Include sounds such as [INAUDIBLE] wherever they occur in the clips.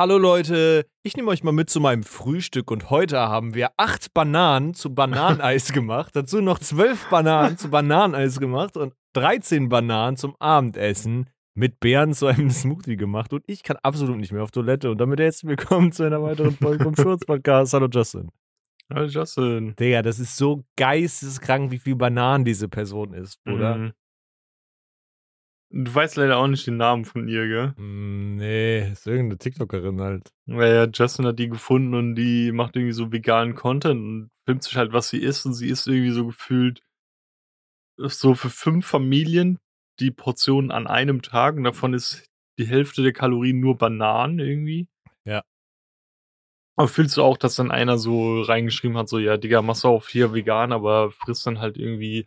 Hallo Leute, ich nehme euch mal mit zu meinem Frühstück und heute haben wir acht Bananen zu Bananeneis [LAUGHS] gemacht, dazu noch zwölf Bananen zu Bananeneis gemacht und 13 Bananen zum Abendessen mit Beeren zu einem Smoothie gemacht und ich kann absolut nicht mehr auf Toilette und damit herzlich willkommen zu einer weiteren Folge vom [LAUGHS] Schurz Podcast. Hallo Justin. Hallo Justin. Digga, das ist so geisteskrank, wie viel Bananen diese Person isst, oder? Mhm. Du weißt leider auch nicht den Namen von ihr, gell? Mm, nee, ist irgendeine TikTokerin halt. Weil ja, Justin hat die gefunden und die macht irgendwie so veganen Content und filmt sich halt, was sie isst und sie isst irgendwie so gefühlt so für fünf Familien die Portionen an einem Tag und davon ist die Hälfte der Kalorien nur Bananen irgendwie. Ja. Aber fühlst du auch, dass dann einer so reingeschrieben hat, so, ja, Digga, machst du auch hier vegan, aber frisst dann halt irgendwie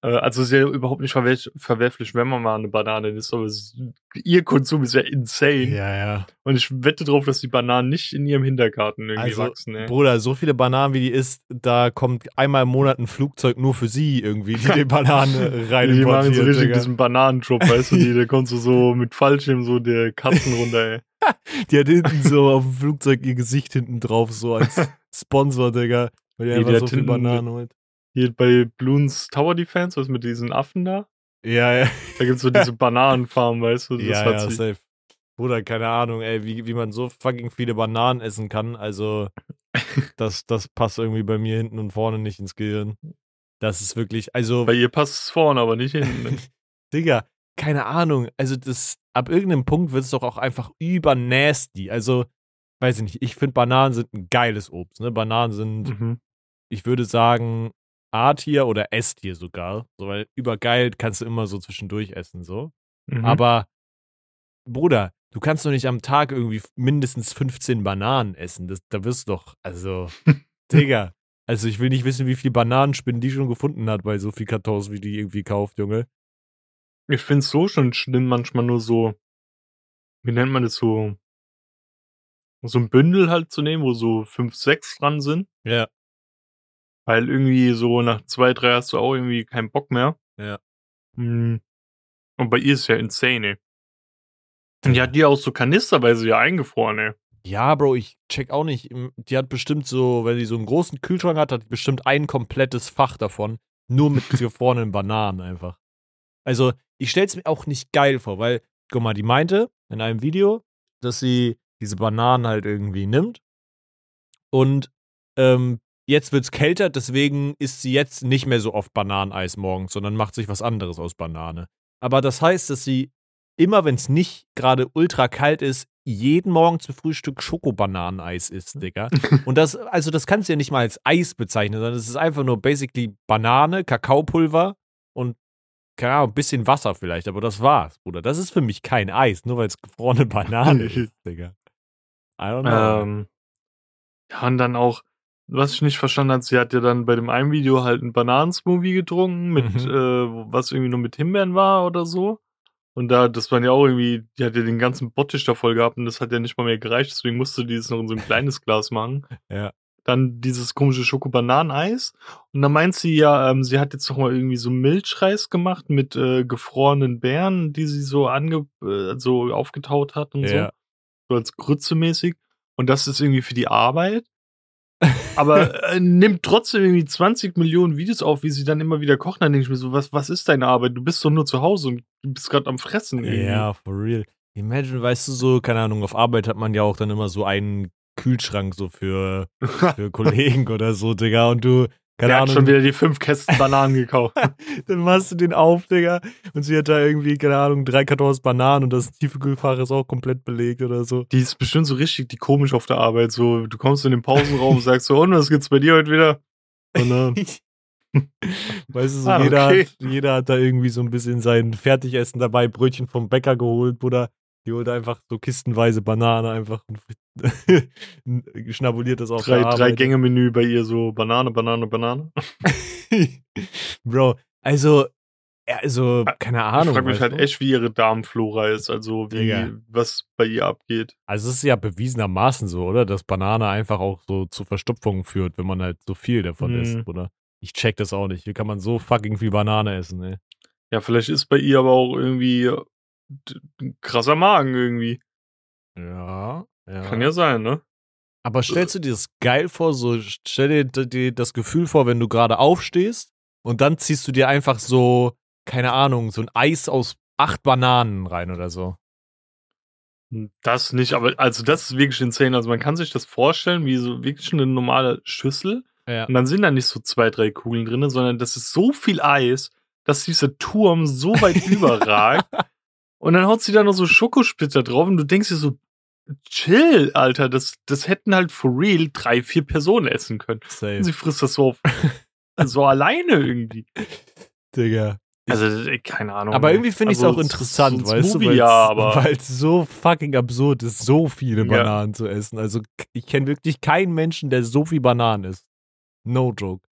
also ist ja überhaupt nicht verwerf verwerflich, wenn man mal eine Banane isst, aber es, ihr Konsum ist ja insane. Ja, ja. Und ich wette drauf, dass die Bananen nicht in ihrem Hintergarten irgendwie Also, wachsen. Ey. Bruder, so viele Bananen wie die isst, da kommt einmal im Monat ein Flugzeug nur für sie irgendwie, die die [LAUGHS] Banane rein die machen so richtig Digga. diesen Bananenjob, weißt du, die, da kommst du so mit Fallschirm so der Katzen runter, ey. [LAUGHS] Die hat hinten so auf dem Flugzeug ihr Gesicht hinten drauf, so als [LAUGHS] Sponsor, Digga. Weil die Nee, einfach die so viel hinten- Bananen holt. Hier bei Bloons Tower Defense, was mit diesen Affen da? Ja, ja. Da gibt's so diese [LAUGHS] Bananenfarm, weißt du? Das ja, ja, safe. Bruder, keine Ahnung, ey, wie, wie man so fucking viele Bananen essen kann. Also, [LAUGHS] das, das passt irgendwie bei mir hinten und vorne nicht ins Gehirn. Das ist wirklich, also. Bei ihr passt es vorne, aber nicht hinten. ne? [LAUGHS] Digga, keine Ahnung. Also das, ab irgendeinem Punkt wird es doch auch einfach übernasty. Also, weiß ich nicht, ich finde Bananen sind ein geiles Obst. Ne? Bananen sind, mhm. ich würde sagen, A-Tier oder S-Tier sogar. So, weil übergeil kannst du immer so zwischendurch essen, so. Mhm. Aber, Bruder, du kannst doch nicht am Tag irgendwie mindestens 15 Bananen essen. Das, da wirst du doch, also, [LAUGHS] Digga. Also ich will nicht wissen, wie viele Bananenspinnen die schon gefunden hat bei so viel Kartons, wie die irgendwie kauft, Junge. Ich finde es so schon schlimm, manchmal nur so, wie nennt man das so, so ein Bündel halt zu nehmen, wo so fünf, sechs dran sind. Ja. Weil irgendwie so nach zwei, drei hast du auch irgendwie keinen Bock mehr. Ja. Mm. Und bei ihr ist ja insane, ey. Und die hat die auch so kanisterweise ja eingefroren, ey. Ja, Bro, ich check auch nicht. Die hat bestimmt so, wenn die so einen großen Kühlschrank hat, hat die bestimmt ein komplettes Fach davon. Nur mit [LAUGHS] gefrorenen Bananen einfach. Also, ich stell's mir auch nicht geil vor, weil, guck mal, die meinte in einem Video, dass sie diese Bananen halt irgendwie nimmt. Und ähm, jetzt wird's kälter, deswegen isst sie jetzt nicht mehr so oft Bananeneis morgens, sondern macht sich was anderes aus Banane. Aber das heißt, dass sie immer, wenn es nicht gerade ultra kalt ist, jeden Morgen zum Frühstück Schokobananeneis isst, Digga. [LAUGHS] Und das, also das kannst du ja nicht mal als Eis bezeichnen, sondern es ist einfach nur basically Banane, Kakaopulver und, keine Ahnung, ein bisschen Wasser vielleicht, aber das war's, Bruder. Das ist für mich kein Eis, nur weil es gefrorene Banane [LAUGHS] ist, Digga. I don't know. Ähm, ja, und dann auch, was ich nicht verstanden habe, sie hat ja dann bei dem einen Video halt einen Bananensmoothie getrunken, mit, Mhm. äh, was irgendwie nur mit Himbeeren war oder so. Und da, das waren ja auch irgendwie, die hat ja den ganzen Bottich da voll gehabt und das hat ja nicht mal mehr gereicht, deswegen musste die das noch in so ein kleines Glas machen. [LAUGHS] Ja. Dann dieses komische Schokobananeneis. Und dann meint sie ja, ähm, sie hat jetzt noch mal irgendwie so Milchreis gemacht mit äh, gefrorenen Beeren, die sie so ange äh, so aufgetaut hat und so Ja. so als Grütze mäßig. Und das ist irgendwie für die Arbeit. Aber [LAUGHS] äh, nimmt trotzdem irgendwie 20 Millionen Videos auf, wie sie dann immer wieder kochen. Dann denke ich mir so, was, was ist deine Arbeit? Du bist doch nur zu Hause und du bist gerade am Fressen. Irgendwie. Ja, for real. Imagine, weißt du so, keine Ahnung, auf Arbeit hat man ja auch dann immer so einen Kühlschrank so für, [LAUGHS] für Kollegen oder so, Digga. Und du, keine Der hat Ahnung, schon wieder die fünf Kästen Bananen gekauft. [LAUGHS] dann machst du den auf, Digga. Und sie hat da irgendwie, keine Ahnung, drei Kartons Bananen und das Tiefkühlfach ist auch komplett belegt oder so. Die ist bestimmt so richtig die komisch auf der Arbeit. So, du kommst in den Pausenraum und [LAUGHS] sagst so, und was gibt's bei dir heute wieder? Bananen. [LAUGHS] weißt du, so Ah, jeder, okay. hat, jeder hat da irgendwie so ein bisschen sein Fertigessen dabei, Brötchen vom Bäcker geholt, Bruder. Die holt einfach so kistenweise Banane einfach und [LAUGHS] schnabuliert das auf Drei, drei. Gänge Menü bei ihr so Banane, Banane, Banane. [LAUGHS] Bro, also, ja, also, keine Ahnung. ich frage mich halt du? echt, wie ihre Darmflora ist, also wie, Digga. was bei ihr abgeht. Also, es ist ja bewiesenermaßen so, oder? Dass Banane einfach auch so zu Verstopfungen führt, wenn man halt so viel davon Mhm. isst, oder? Ich check das auch nicht. Wie kann man so fucking viel Banane essen, ey? Ja, vielleicht ist bei ihr aber auch irgendwie krasser Magen irgendwie. Ja. Ja. Kann ja sein, ne? Aber stellst du dir das geil vor? So, stell dir, dir das Gefühl vor, wenn du gerade aufstehst und dann ziehst du dir einfach so, keine Ahnung, so ein Eis aus acht Bananen rein oder so. Das nicht, aber also das ist wirklich insane. Also man kann sich das vorstellen wie so wirklich eine normale Schüssel Ja. und dann sind da nicht so zwei, drei Kugeln drin, sondern das ist so viel Eis, dass dieser Turm so weit [LAUGHS] überragt und dann haut sie da noch so Schokosplitter drauf und du denkst dir so, chill, Alter, das, das hätten halt for real drei, vier Personen essen können. Und Safe. sie frisst das so, auf, [LAUGHS] so alleine irgendwie. Digga. Also, keine Ahnung. Aber irgendwie finde ich es Also, auch interessant, so weißt du, Smoothie, weil ja, es so fucking absurd ist, so viele Ja. Bananen zu essen. Also ich kenne wirklich keinen Menschen, der so viel Bananen isst. No joke.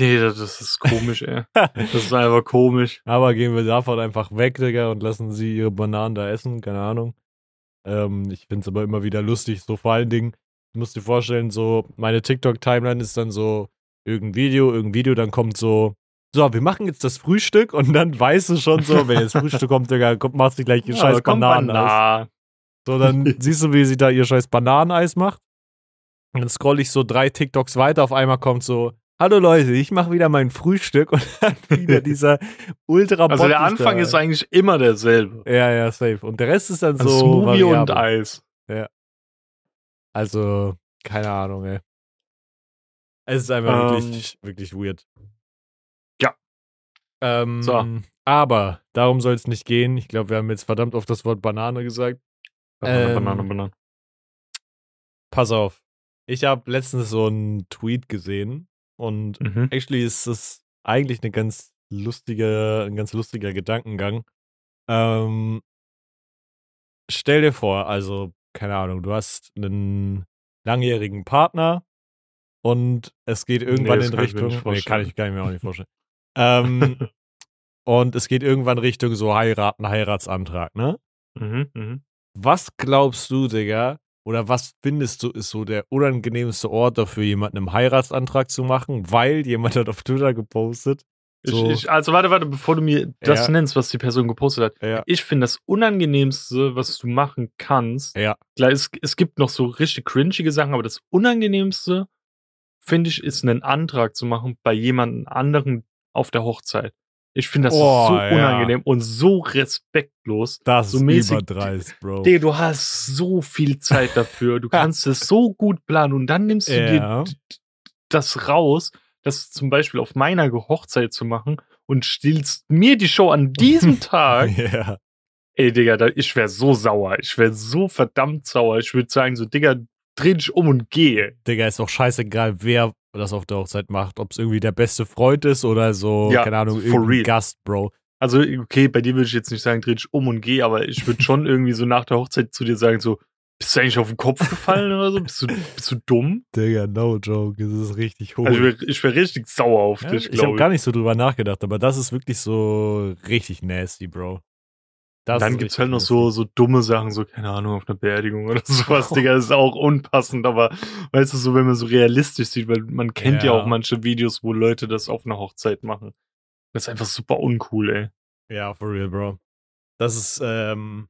Nee, das, ist komisch, ey. Das ist einfach komisch. [LAUGHS] Aber gehen wir davon einfach weg, Digga, und lassen sie ihre Bananen da essen, keine Ahnung. Ähm, ich finde es aber immer wieder lustig, so vor allen Dingen, du musst dir vorstellen, so meine TikTok-Timeline ist dann so irgendein Video, irgendein Video, dann kommt so, so, wir machen jetzt das Frühstück und dann weißt du schon so, wenn jetzt Frühstück kommt, Digga, kommt, machst du gleich ihr Ja, scheiß Bananeneis. Banan- So, dann [LAUGHS] siehst du, wie sie da ihr scheiß Bananeneis macht. Und dann scroll ich so drei TikToks weiter, auf einmal kommt so, Hallo Leute, ich mache wieder mein Frühstück und [LAUGHS] dann wieder [LAUGHS] dieser ultra Also der Anfang da. ist eigentlich immer derselbe. Ja, ja, safe. Und der Rest ist dann Also so Smoothie und variabel. Eis. Also, keine Ahnung, ey. Es ist einfach Ähm. wirklich, wirklich weird. Ja. Ähm, So. Aber darum soll es nicht gehen. Ich glaube, wir haben jetzt verdammt oft das Wort Banane gesagt. Banane, Ähm, Banane, Banane. Pass auf. Ich habe letztens so einen Tweet gesehen und Mhm. actually ist es eigentlich eine ganz lustige, ein ganz lustiger Gedankengang. Ähm, stell dir vor, also, keine Ahnung, du hast einen langjährigen Partner und es geht irgendwann das in ich Richtung. nicht Nee, kann ich, kann ich mir auch nicht [LAUGHS] vorstellen. ähm, und es geht irgendwann Richtung so heiraten, Heiratsantrag, ne? mhm, mhm. Was glaubst du, Digga, oder was findest du, ist so der unangenehmste Ort dafür, jemanden einen Heiratsantrag zu machen, weil jemand hat auf Twitter gepostet. So. Ich, ich, also warte, warte, bevor du mir das Ja. nennst, was die Person gepostet hat. Ja. Ich finde das Unangenehmste, was du machen kannst, Ja. klar, es, es gibt noch so richtig cringige Sachen, aber das Unangenehmste, finde ich, ist einen Antrag zu machen bei jemandem anderen auf der Hochzeit. Ich finde das Oh, so ja. unangenehm und so respektlos. Das So ist überdreist, Bro. Digga, du hast so viel Zeit dafür. Du [LAUGHS] kannst es so gut planen und dann nimmst du Ja. dir das raus, das zum Beispiel auf meiner Hochzeit zu machen und stiehlst mir die Show an diesem [LAUGHS] Tag. ja. Ey, Digga, ich wäre so sauer. Ich wäre so verdammt sauer. Ich würde sagen, so, Digga, dreh dich um und gehe. Digga, ist auch scheißegal, wer das auf der Hochzeit macht. Ob es irgendwie der beste Freund ist oder so, Ja, keine Ahnung, real. Gast, Bro. Also, okay, bei dir würde ich jetzt nicht sagen, dreh dich um und geh, aber ich würde schon [LAUGHS] irgendwie so nach der Hochzeit zu dir sagen, so, bist du eigentlich auf den Kopf gefallen oder so? Bist du, bist du dumm? Digga, no joke. Das ist richtig hoch. Also, ich wäre ich wär richtig sauer auf ja, dich, ich habe glaube gar nicht so drüber nachgedacht, aber das ist wirklich so richtig nasty, Bro. Das dann gibt's halt noch so, so dumme Sachen, so, keine Ahnung, auf einer Beerdigung oder [LAUGHS] sowas, Digga, das ist auch unpassend, aber weißt du, so, wenn man so realistisch sieht, weil man kennt ja, Ja. auch manche Videos, wo Leute das auf einer Hochzeit machen. Das ist einfach super uncool, ey. Ja, for real, Bro. Das ist, ähm,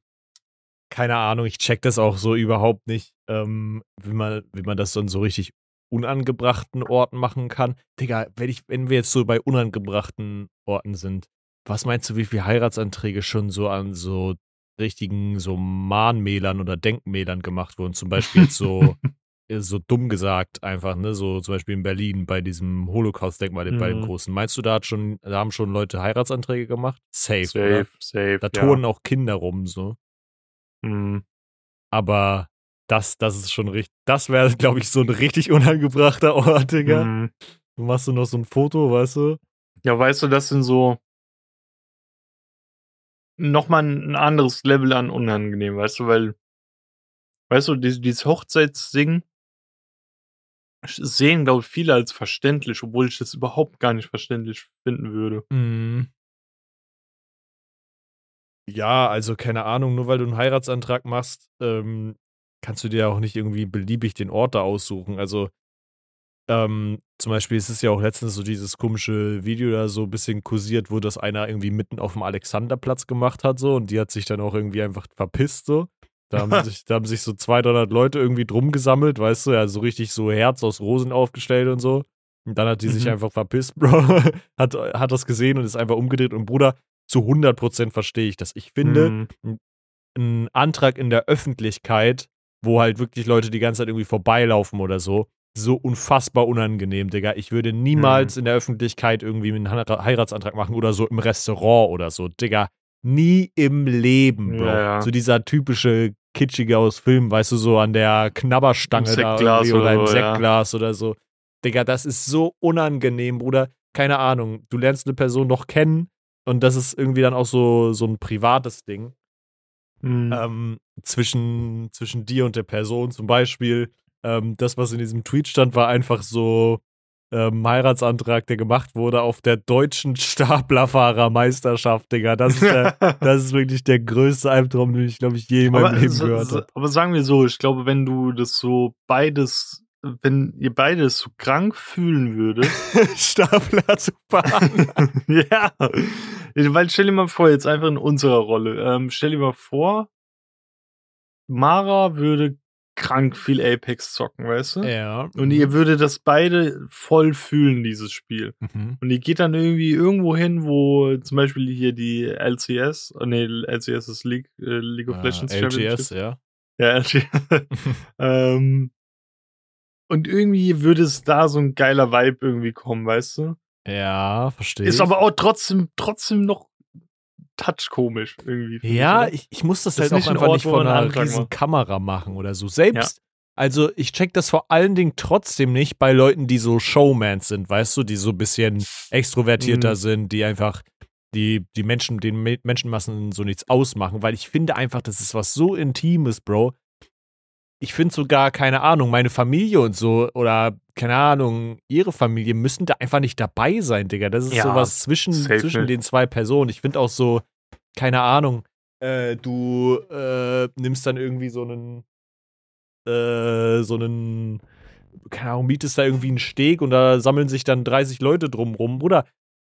keine Ahnung, ich check das auch so überhaupt nicht, ähm, wie man, wie man das dann so richtig unangebrachten Orten machen kann. Digga, wenn ich, wenn wir jetzt so bei unangebrachten Orten sind, was meinst du, wie viele Heiratsanträge schon so an so richtigen so Mahnmälern oder Denkmälern gemacht wurden? Zum Beispiel jetzt so, [LAUGHS] äh, so dumm gesagt einfach, ne? So zum Beispiel in Berlin bei diesem Holocaust-Denkmal bei dem Mhm. großen. Meinst du, da hat schon, da haben schon Leute Heiratsanträge gemacht? Safe, oder? Safe, safe. Da ja. turnen auch Kinder rum, so. Mhm. Aber das, das ist schon richtig, das wäre, [LAUGHS] glaube ich, so ein richtig unangebrachter Ort, Digga. Mhm. Du machst du noch so ein Foto, weißt du? Ja, weißt du, das sind so nochmal ein anderes Level an unangenehm, weißt du, weil, weißt du, dieses, Hochzeitsding sehen, glaube ich, viele als verständlich, obwohl ich das überhaupt gar nicht verständlich finden würde. Mhm. Ja, also keine Ahnung, nur weil du einen Heiratsantrag machst, ähm, kannst du dir auch nicht irgendwie beliebig den Ort da aussuchen. Also, ähm, zum Beispiel ist es ja auch letztens so dieses komische Video da so ein bisschen kursiert, wo das einer irgendwie mitten auf dem Alexanderplatz gemacht hat, so, und die hat sich dann auch irgendwie einfach verpisst, so. Da haben, [LAUGHS] sich, da haben sich so 200, 300 Leute irgendwie drum gesammelt, weißt du, ja, so richtig so Herz aus Rosen aufgestellt und so. Und dann hat die sich Mhm. einfach verpisst, [LAUGHS] Bro. hat, hat das gesehen und ist einfach umgedreht. Und Bruder, zu 100% verstehe ich das. Ich finde, Mhm. ein Antrag in der Öffentlichkeit, wo halt wirklich Leute die ganze Zeit irgendwie vorbeilaufen oder so, so unfassbar unangenehm, Digga. Ich würde niemals in der Öffentlichkeit irgendwie einen Heira- Heiratsantrag machen oder so im Restaurant oder so, Digga. Nie im Leben, Bro. Ja, ja. So dieser typische Kitschige aus Film, weißt du, so an der Knabberstange da irgendwie oder im oder so, ja. Sektglas oder so. Digga, das ist so unangenehm, Bruder. Keine Ahnung. Du lernst eine Person noch kennen und das ist irgendwie dann auch so, so ein privates Ding Mhm. ähm, zwischen, zwischen dir und der Person. Zum Beispiel, ähm, das, was in diesem Tweet stand, war einfach so ähm, Heiratsantrag, der gemacht wurde auf der deutschen Staplerfahrermeisterschaft, Digga. Das ist, der, [LAUGHS] das ist wirklich der größte Albtraum, den ich, glaube ich, je in meinem aber, Leben so- gehört habe. aber sagen wir so, ich glaube, wenn du das so beides, wenn ihr beides so krank fühlen würdet, [LAUGHS] Stapler zu fahren. [LAUGHS] ja, weil stell dir mal vor, jetzt einfach in unserer Rolle, ähm, stell dir mal vor, Mara würde krank viel Apex zocken, weißt du? ja. Und ihr würdet das beide voll fühlen, dieses Spiel. Mhm. Und ihr geht dann irgendwie irgendwo hin, wo zum Beispiel hier die LCS, oh nee, LCS ist League, äh, League of Legends Äh, LGS, ja. Ja, LG. [LAUGHS] ähm, und irgendwie würde es da so ein geiler Vibe irgendwie kommen, weißt du? Ja, verstehe. Ist aber auch trotzdem, trotzdem noch touch komisch irgendwie. Ja, ich, ich muss das, Das halt auch einfach Ort, nicht einen einer Antrag riesen macht. Kamera machen oder so. Selbst, also ich check das vor allen Dingen trotzdem nicht bei Leuten, die so Showmans sind, weißt du, die so ein bisschen extrovertierter Mhm. sind, die einfach die, die Menschen, den Me- Menschenmassen so nichts ausmachen, weil ich finde einfach, das ist was so Intimes, Bro. Ich finde sogar, keine Ahnung, meine Familie und so oder keine Ahnung, ihre Familie müssen da einfach nicht dabei sein, Digga. Das ist Ja, sowas zwischen, zwischen den zwei Personen. Ich finde auch so, keine Ahnung, äh, du äh, nimmst dann irgendwie so einen, äh, so einen, keine Ahnung, mietest da irgendwie einen Steg und da sammeln sich dann 30 Leute drumrum. Bruder,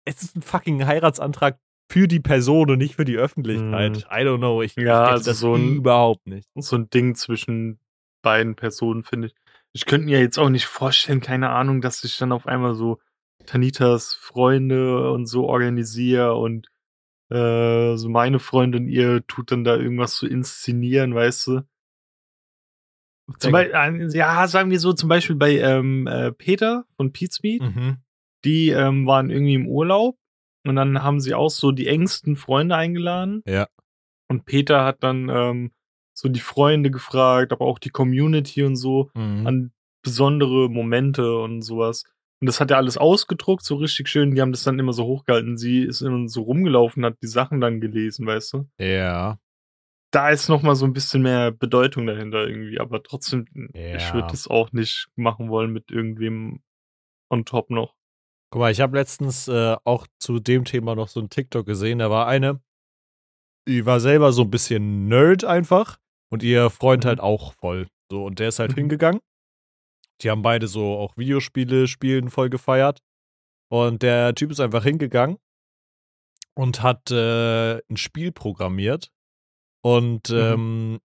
es ist ein fucking Heiratsantrag für die Person und nicht für die Öffentlichkeit. Mhm. I don't know. Ich, Ja, ich also das so ein- überhaupt nicht. so ein Ding zwischen beiden Personen, finde ich. Ich könnte mir jetzt auch nicht vorstellen, keine Ahnung, dass ich dann auf einmal so Tanitas Freunde und so organisiere und äh, so meine Freundin, ihr tut dann da irgendwas zu inszenieren, weißt du? Zum Beispiel, ja, sagen wir so, zum Beispiel bei ähm, äh, Peter von Pete's Meat, Mhm. die ähm, waren irgendwie im Urlaub und dann haben sie auch so die engsten Freunde eingeladen. Ja. Und Peter hat dann ähm, so die Freunde gefragt, aber auch die Community und so Mhm. an besondere Momente und sowas. Und das hat er alles ausgedruckt, so richtig schön. Die haben das dann immer so hochgehalten. Sie ist immer so rumgelaufen, hat die Sachen dann gelesen, weißt du? Ja. Da ist noch mal so ein bisschen mehr Bedeutung dahinter irgendwie. Aber trotzdem, ich Ja. würde das auch nicht machen wollen mit irgendwem on top noch. Guck mal, ich habe letztens äh, auch zu dem Thema noch so ein TikTok gesehen. Da war eine, die war selber so ein bisschen Nerd einfach und ihr Freund Mhm. halt auch voll. So, und der ist halt Mhm. hingegangen. Die haben beide so auch Videospiele spielen voll gefeiert. Und der Typ ist einfach hingegangen und hat äh, ein Spiel programmiert. Und Mhm. ähm,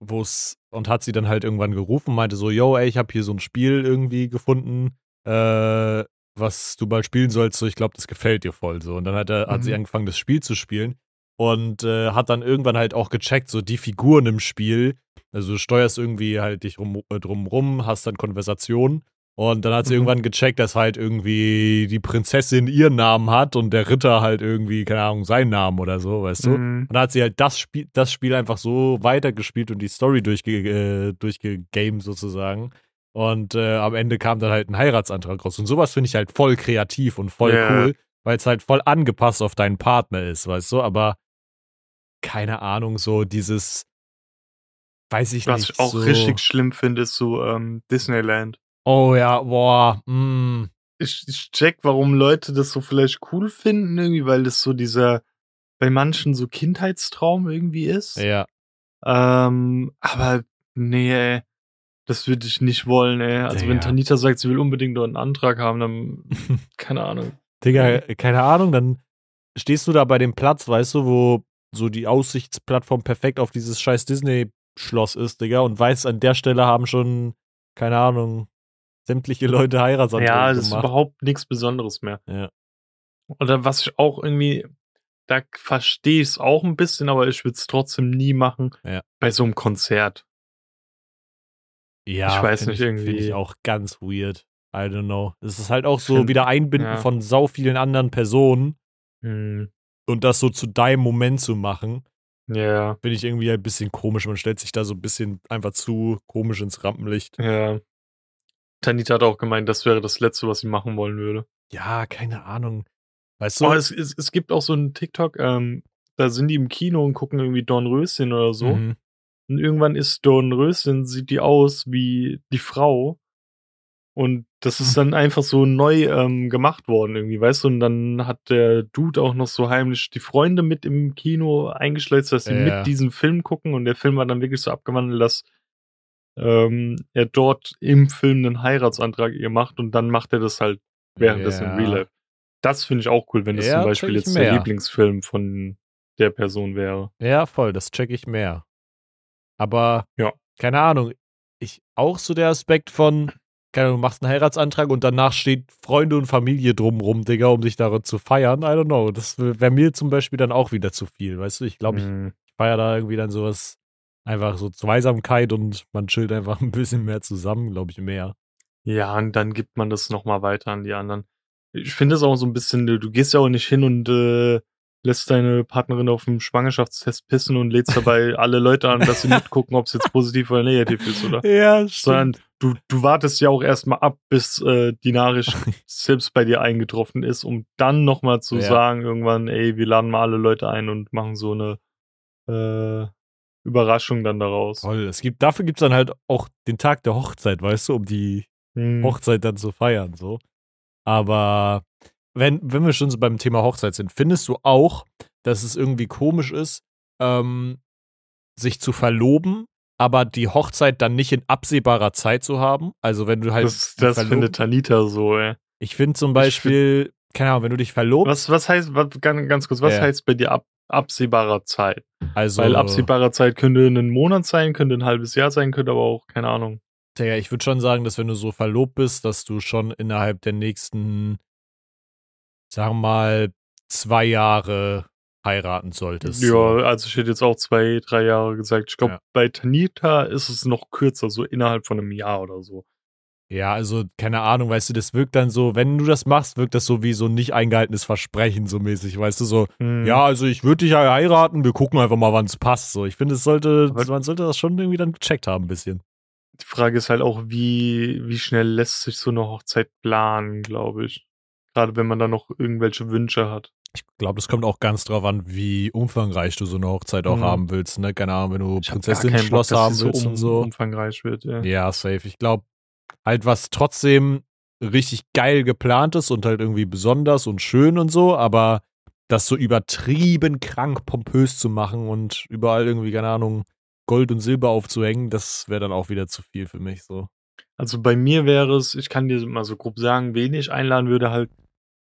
wo's, und hat sie dann halt irgendwann gerufen, meinte so, yo, ey, ich habe hier so ein Spiel irgendwie gefunden, äh, was du mal spielen sollst, so ich glaube, das gefällt dir voll so. Und dann hat er, hat sie Mhm. angefangen, das Spiel zu spielen und äh, hat dann irgendwann halt auch gecheckt, so die Figuren im Spiel. Also du steuerst irgendwie halt dich rum, äh, drum rum, hast dann Konversationen. Und dann hat sie Mhm. irgendwann gecheckt, dass halt irgendwie die Prinzessin ihren Namen hat und der Ritter halt irgendwie, keine Ahnung, seinen Namen oder so, weißt du? Mhm. Und dann hat sie halt das Spiel, das Spiel einfach so weitergespielt und die Story durchge äh, durchgegamed sozusagen. Und äh, am Ende kam dann halt ein Heiratsantrag raus. Und sowas finde ich halt voll kreativ und voll Ja. cool, weil es halt voll angepasst auf deinen Partner ist, weißt du? Aber keine Ahnung, so dieses, weiß ich Was nicht. ich auch so, richtig schlimm finde, ist so ähm, Disneyland. Oh ja, boah, mm, ich, ich check, warum Leute das so vielleicht cool finden, irgendwie, weil das so dieser bei manchen so Kindheitstraum irgendwie ist. ja. Ähm, aber nee, ey, das würde ich nicht wollen, ey. Also wenn Digga. Tanita sagt, sie will unbedingt noch einen Antrag haben, dann [LAUGHS] keine Ahnung. Digga, keine Ahnung, dann stehst du da bei dem Platz, weißt du, wo so die Aussichtsplattform perfekt auf dieses scheiß Disney Schloss ist, Digga, und weiß, an der Stelle haben schon, keine Ahnung, sämtliche Leute Heiratsanträge Ja, gemacht. das ist überhaupt nichts Besonderes mehr. Ja. Oder was ich auch irgendwie, da verstehe ich es auch ein bisschen, aber ich würde es trotzdem nie machen. Ja. Bei so einem Konzert. Ja, Ich weiß nicht, ich, irgendwie- Finde ich auch ganz weird. I don't know. Es ist halt auch so wieder Einbinden ja. von sau vielen anderen Personen Hm, und das so zu deinem Moment zu machen, ja, finde ich irgendwie ein bisschen komisch. Man stellt sich da so ein bisschen einfach zu komisch ins Rampenlicht. ja. Tanita hat auch gemeint, das wäre das Letzte, was sie machen wollen würde. Ja, keine Ahnung. Weißt du? Oh, es, es, es gibt auch so einen TikTok, ähm, da sind die im Kino und gucken irgendwie Dornröschen oder so. Mhm. Und irgendwann ist Dornröschen, sieht die aus wie die Frau. Und das ist dann einfach so neu ähm, gemacht worden irgendwie, weißt du? Und dann hat der Dude auch noch so heimlich die Freunde mit im Kino eingeschleust, dass sie Ja. mit diesem Film gucken. Und der Film war dann wirklich so abgewandelt, dass ähm, er dort im Film einen Heiratsantrag ihr macht und dann macht er das halt währenddessen Ja. im Real Life. Das finde ich auch cool, wenn das Ja, zum Beispiel jetzt der mehr. Lieblingsfilm von der Person wäre. Ja, voll, das check ich mehr. Aber, Ja. keine Ahnung, ich auch so der Aspekt von, keine Ahnung, du machst einen Heiratsantrag und danach steht Freunde und Familie drumrum, Digga, um dich darin zu feiern. I don't know. Das wäre mir zum Beispiel dann auch wieder zu viel, weißt du? Ich glaube, ich Mhm. feiere da irgendwie dann sowas, einfach so Zweisamkeit und man chillt einfach [LAUGHS] ein bisschen mehr zusammen, glaube ich, mehr. Ja, und dann gibt man das nochmal weiter an die anderen. Ich finde es auch so ein bisschen, du gehst ja auch nicht hin und äh, lässt deine Partnerin auf dem Schwangerschaftstest pissen und lädst dabei [LAUGHS] alle Leute an, dass sie mitgucken, ob es jetzt positiv oder negativ ist, oder? Ja, Sondern du, du wartest ja auch erstmal ab, bis äh, die Nachricht [LAUGHS] selbst bei dir eingetroffen ist, um dann nochmal zu Ja. sagen, irgendwann, ey, wir laden mal alle Leute ein und machen so eine äh, Überraschung dann daraus. Toll. Es gibt, dafür gibt es dann halt auch den Tag der Hochzeit, weißt du, um die Hm. Hochzeit dann zu feiern, so. Aber wenn, wenn wir schon so beim Thema Hochzeit sind, findest du auch, dass es irgendwie komisch ist, ähm, sich zu verloben, aber die Hochzeit dann nicht in absehbarer Zeit zu haben? Also wenn du halt. Das, das findet Tanita so, ey. Ich finde zum Beispiel, keine Ahnung, wenn du dich verlobst, Was, was heißt, was, ganz, ganz kurz, was Ja. heißt bei dir ab, absehbarer Zeit? also. Weil absehbarer Zeit könnte ein Monat sein, könnte ein halbes Jahr sein, könnte aber auch, keine Ahnung. Digga, ich würde schon sagen, dass wenn du so verlobt bist, dass du schon innerhalb der nächsten, sagen wir mal, zwei Jahre heiraten solltest. Ja, also ich hätte jetzt auch zwei, drei Jahre gesagt. Ich glaube, Ja. bei Tanita ist es noch kürzer, so innerhalb von einem Jahr oder so. Ja, also keine Ahnung, weißt du, das wirkt dann so, wenn du das machst, wirkt das so wie so ein nicht eingehaltenes Versprechen, so mäßig, weißt du, so, Hm. ja, also ich würde dich ja heiraten, wir gucken einfach mal, wann es passt. So, ich finde, es sollte, Aber- man sollte das schon irgendwie dann gecheckt haben, ein bisschen. Die Frage ist halt auch, wie, wie schnell lässt sich so eine Hochzeit planen, glaube ich. Gerade wenn man da noch irgendwelche Wünsche hat. Ich glaube, das kommt auch ganz drauf an, wie umfangreich du so eine Hochzeit auch Mhm. haben willst, ne? Keine Ahnung, wenn du Ich hab gar Prinzessin keinen Bock, Schloss dass haben willst um, und so. umfangreich wird, ja. Ja, safe. Ich glaube, halt was trotzdem richtig geil geplant ist und halt irgendwie besonders und schön und so, aber das so übertrieben krank pompös zu machen und überall irgendwie, keine Ahnung, Gold und Silber aufzuhängen, das wäre dann auch wieder zu viel für mich so. Also bei mir wäre es, ich kann dir mal so grob sagen, wen ich einladen würde, halt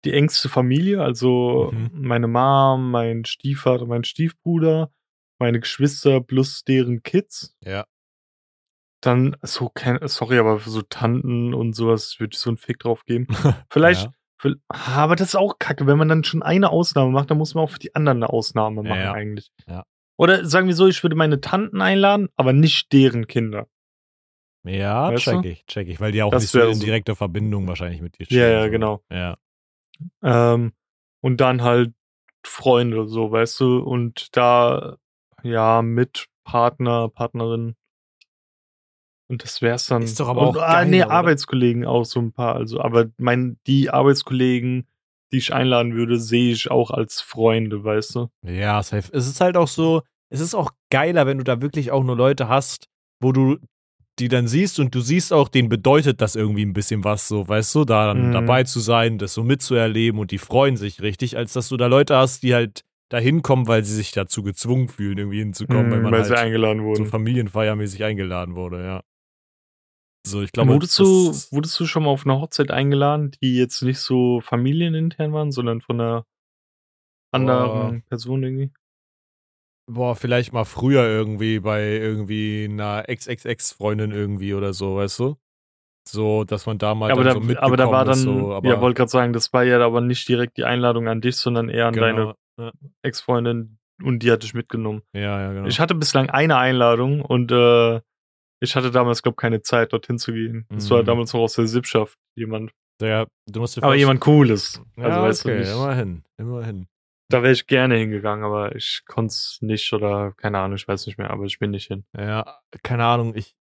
die engste Familie, also Mhm. meine Mom, mein Stiefvater, mein Stiefbruder, meine Geschwister plus deren Kids. Ja. Dann, so, kein, sorry, aber für so Tanten und sowas würde ich so einen Fick drauf geben. [LAUGHS] Vielleicht, Ja. für, aber das ist auch kacke, wenn man dann schon eine Ausnahme macht, dann muss man auch für die anderen eine Ausnahme Ja, machen ja. eigentlich. Ja. Oder sagen wir so, ich würde meine Tanten einladen, aber nicht deren Kinder. Ja, Weißt check du? ich, check ich, weil die auch Das nicht so in direkter Verbindung wahrscheinlich mit dir Ja, stehen, ja, so. genau. Ja. Ähm, und dann halt Freunde, so, weißt du, und da, ja, mit Partner, Partnerin. Und das wär's dann. Ist doch aber und, auch ah, nee, oder? Arbeitskollegen auch so ein paar. Also, aber mein, die Arbeitskollegen, die ich einladen würde, sehe ich auch als Freunde, weißt du? Ja, safe. Es ist halt auch so, es ist auch geiler, wenn du da wirklich auch nur Leute hast, wo du die dann siehst und du siehst auch, denen bedeutet das irgendwie ein bisschen was, so, weißt du, da dann Mhm. dabei zu sein, das so mitzuerleben und die freuen sich richtig, als dass du da Leute hast, die halt da hinkommen, weil sie sich dazu gezwungen fühlen, irgendwie hinzukommen, weil Hm, man weil sie halt eingeladen so wurden. familienfeiermäßig eingeladen wurde, ja. So, ich glaube, wurdest, das du, wurdest du schon mal auf eine Hochzeit eingeladen, die jetzt nicht so familienintern waren, sondern von einer anderen Person irgendwie? Boah, vielleicht mal früher irgendwie bei irgendwie einer Ex-Ex-Ex-Freundin irgendwie oder so, weißt du? So, dass man da mal aber, dann da, so mitbekommen aber da war dann, ist, so, aber ja, wollte gerade sagen, das war ja aber nicht direkt die Einladung an dich, sondern eher an deine genau. Ja, Ex-Freundin und die hat dich mitgenommen. ja, ja, genau. Ich hatte bislang eine Einladung und äh, ich hatte damals, glaube keine Zeit, dorthin zu gehen. Das war Mhm. damals noch aus der Sippschaft jemand. Der, du musst dir Aber jemand Cooles. Ja, Also weißt okay, du nicht. immerhin, immerhin. Da wäre ich gerne hingegangen, aber ich konnte es nicht oder keine Ahnung, ich weiß nicht mehr, aber ich bin nicht hin. Ja, keine Ahnung, ich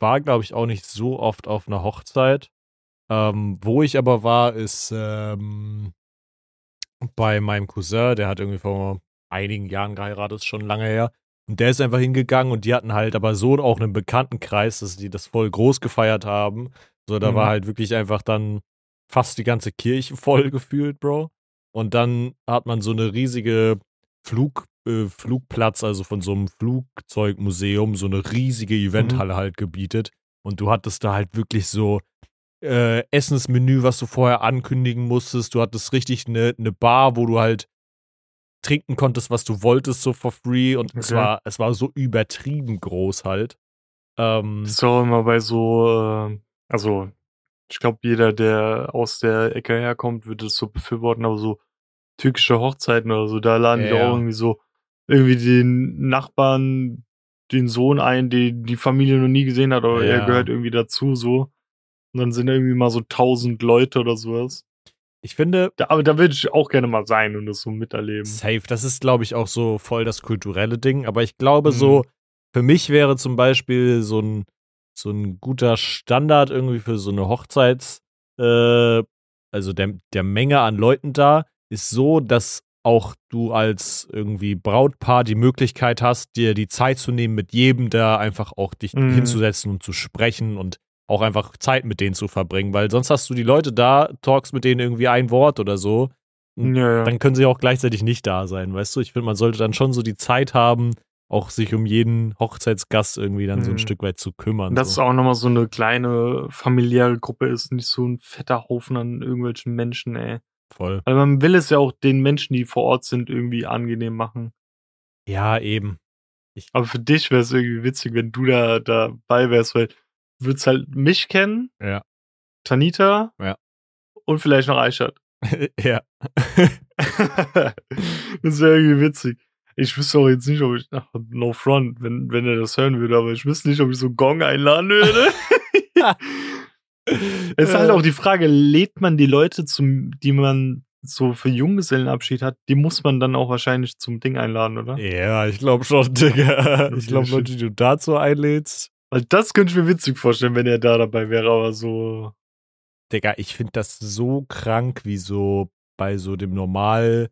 war, glaube ich, auch nicht so oft auf einer Hochzeit. Ähm, wo ich aber war, ist ähm, bei meinem Cousin, der hat irgendwie vor einigen Jahren geheiratet, ist schon lange her. Und der ist einfach hingegangen und die hatten halt aber so auch einen Bekanntenkreis, dass die das voll groß gefeiert haben. So, da Mhm. war halt wirklich einfach dann fast die ganze Kirche [LAUGHS] voll gefühlt, Bro. Und dann hat man so eine riesige Flug, äh, Flugplatz, also von so einem Flugzeugmuseum, so eine riesige Eventhalle halt gebietet. Und du hattest da halt wirklich so äh, Essensmenü, was du vorher ankündigen musstest. Du hattest richtig eine ne Bar, wo du halt trinken konntest, was du wolltest, so for free. Und es, Okay. war, es war so übertrieben groß halt. Ähm, Das ist auch immer bei so, äh, also ich glaube, jeder, der aus der Ecke herkommt, würde es so befürworten, aber so türkische Hochzeiten oder so, da laden die Ja. auch irgendwie so irgendwie den Nachbarn, den Sohn ein, den die Familie noch nie gesehen hat, aber er gehört irgendwie dazu so. Und dann sind irgendwie mal so tausend Leute oder sowas. ich finde, Da, aber da würde ich auch gerne mal sein und das so miterleben. Safe. Das ist, glaube ich, auch so voll das kulturelle Ding. Aber ich glaube, Mhm. so, für mich wäre zum Beispiel so ein, so ein guter Standard irgendwie für so eine Hochzeits, äh, also der, der Menge an Leuten da, ist so, dass auch du als irgendwie Brautpaar die Möglichkeit hast, dir die Zeit zu nehmen, mit jedem da einfach auch dich Mhm. hinzusetzen und zu sprechen und auch einfach Zeit mit denen zu verbringen, weil sonst hast du die Leute da, talkst mit denen irgendwie ein Wort oder so Ja, ja. dann können sie auch gleichzeitig nicht da sein, weißt du? Ich finde, man sollte dann schon so die Zeit haben, auch sich um jeden Hochzeitsgast irgendwie dann so ein Mhm. Stück weit zu kümmern. Dass es so. auch nochmal so eine kleine familiäre Gruppe ist, nicht so ein fetter Haufen an irgendwelchen Menschen, ey. Voll. Weil man will es ja auch den Menschen, die vor Ort sind, irgendwie angenehm machen. Ja, eben. Aber für dich wäre es irgendwie witzig, wenn du da dabei wärst, weil du würdest halt mich kennen, Ja. Tanita Ja. und vielleicht noch Aishat. [LAUGHS] ja. [LAUGHS] das wäre irgendwie witzig. Ich wüsste auch jetzt nicht, ob ich, ach, no front, wenn, wenn er das hören würde, aber ich wüsste nicht, ob ich so Gong einladen würde. [LAUGHS] Es ist halt auch die Frage, lädt man die Leute zum, die man so für Junggesellenabschied hat, die muss man dann auch wahrscheinlich zum Ding einladen, oder? Ja, ich glaube schon, [LAUGHS] Digga. Ich glaube, Leute, die du dazu einlädst. Weil das könnte ich mir witzig vorstellen, wenn er da dabei wäre, aber so. Digga, ich finde das so krank, wie so bei so dem normal,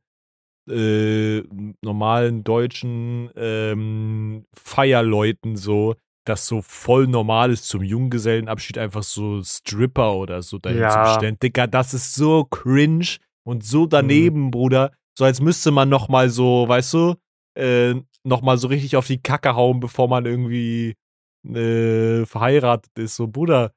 äh, normalen deutschen ähm, Feierleuten so, das so voll normal ist zum Junggesellenabschied einfach so Stripper oder so dahin zu Ja. bestellen. Digga, das ist so cringe und so daneben, Bruder. So als müsste man noch mal so, weißt du, äh, noch mal so richtig auf die Kacke hauen, bevor man irgendwie äh, verheiratet ist. So, Bruder,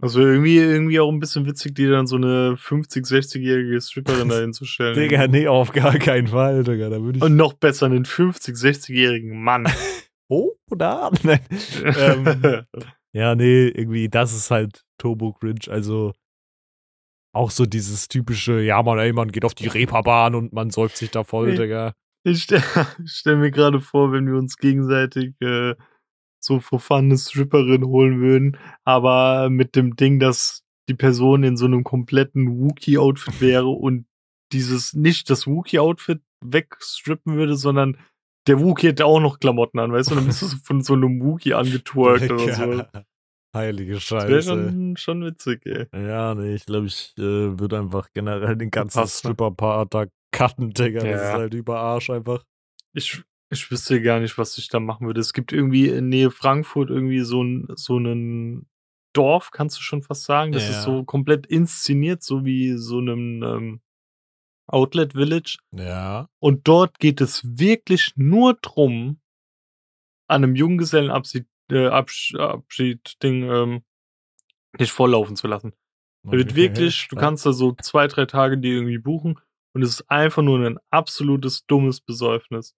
Also irgendwie, irgendwie auch ein bisschen witzig, die dann so eine 50-, 60-jährige Stripperin dahin [LAUGHS] zu stellen. Digga, nee, auf gar keinen Fall, Digga. Da würde ich. Und noch besser, einen 50-, 60-jährigen Mann. [LAUGHS] oh, [LAUGHS] oder? Nein. [LAUGHS] Ähm, Ja, nee, irgendwie, das ist halt Turbo Cringe. Also auch so dieses typische, ja, man, ey, man geht auf die Reeperbahn und man säuft sich da voll, Nee. Digga. Ich stelle [LAUGHS] stell mir gerade vor, wenn wir uns gegenseitig äh, so profane Stripperin holen würden, aber mit dem Ding, dass die Person in so einem kompletten Wookie-Outfit wäre und dieses nicht das Wookie-Outfit wegstrippen würde, sondern der Wookie hätte auch noch Klamotten an, weißt du? Dann bist du von so einem Wookie angetwerkt [LAUGHS] oder so. Heilige Das wäre Scheiße. schon, schon witzig, ey. Ja, nee, ich glaube, ich äh, würde einfach generell den ganzen? Stripper-Part da cutten, Digga. Das Ja. ist halt über Arsch einfach. Ich, ich wüsste gar nicht, was ich da machen würde. Es gibt irgendwie in Nähe Frankfurt irgendwie so ein so einen Dorf, kannst du schon fast sagen. Das Ja. ist so komplett inszeniert, so wie so einem ähm, Outlet Village. Ja. Und dort geht es wirklich nur drum, an einem Junggesellenabschied äh, Absch Abschied Ding ähm, dich volllaufen zu lassen. Da wird Okay, wirklich, du kannst da so zwei, drei Tage die irgendwie buchen und es ist einfach nur ein absolutes dummes Besäufnis.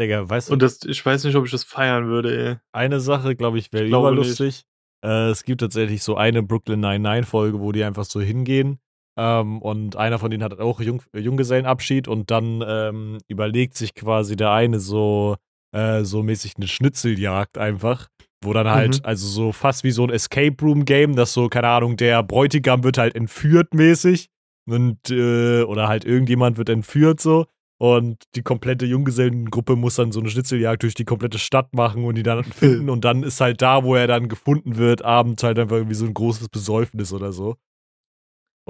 Digga, weißt du, Und das, ich weiß nicht, ob ich das feiern würde, ey. eine Sache, glaube ich, wäre Ich glaube überlustig. Äh, es gibt tatsächlich so eine Brooklyn 99-Folge, wo die einfach so hingehen. Ähm, und einer von denen hat auch Jung Junggesellenabschied und dann ähm, überlegt sich quasi der eine so, äh, so mäßig eine Schnitzeljagd einfach. Wo dann halt, Mhm. also so fast wie so ein Escape Room Game, dass so, keine Ahnung, der Bräutigam wird halt entführt mäßig. Und, äh, oder halt irgendjemand wird entführt so. Und die komplette Junggesellengruppe muss dann so eine Schnitzeljagd durch die komplette Stadt machen und die dann [LAUGHS] finden. und dann ist halt da, wo er dann gefunden wird, abends halt einfach irgendwie so ein großes Besäufnis oder so.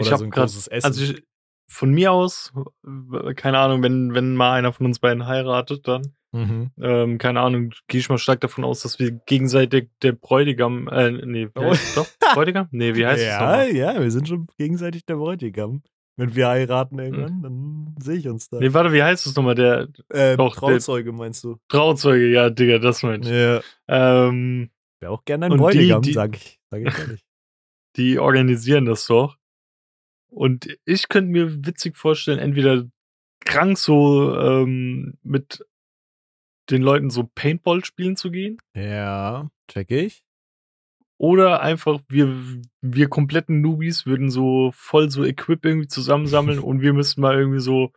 Oder ich hab so ein grad- großes Essen. Also ich, von mir aus, keine Ahnung, wenn, wenn mal einer von uns beiden heiratet, dann, mhm. ähm, keine Ahnung, gehe ich mal stark davon aus, dass wir gegenseitig der Bräutigam, äh, nee, Oh. doch, [LAUGHS] Bräutigam? Nee, wie heißt es ja, nochmal? ja, wir sind schon gegenseitig der Bräutigam. Wenn wir heiraten irgendwann, dann sehe ich uns da. Nee, warte, wie heißt es nochmal? Der äh, doch, der- Trauzeuge meinst du? Trauzeuge, ja, Digga, das meinte ich. Ja. Ähm, Wäre auch gerne ein Und die- Bräutigam, die- sag ich. Sag ich ehrlich. [LAUGHS] die organisieren das doch. Und ich könnte mir witzig vorstellen, entweder krank so ähm, mit den Leuten so Paintball spielen zu gehen ja, check ich. oder einfach wir wir kompletten Newbies würden so voll so Equip irgendwie zusammensammeln [LAUGHS] und wir müssten mal irgendwie so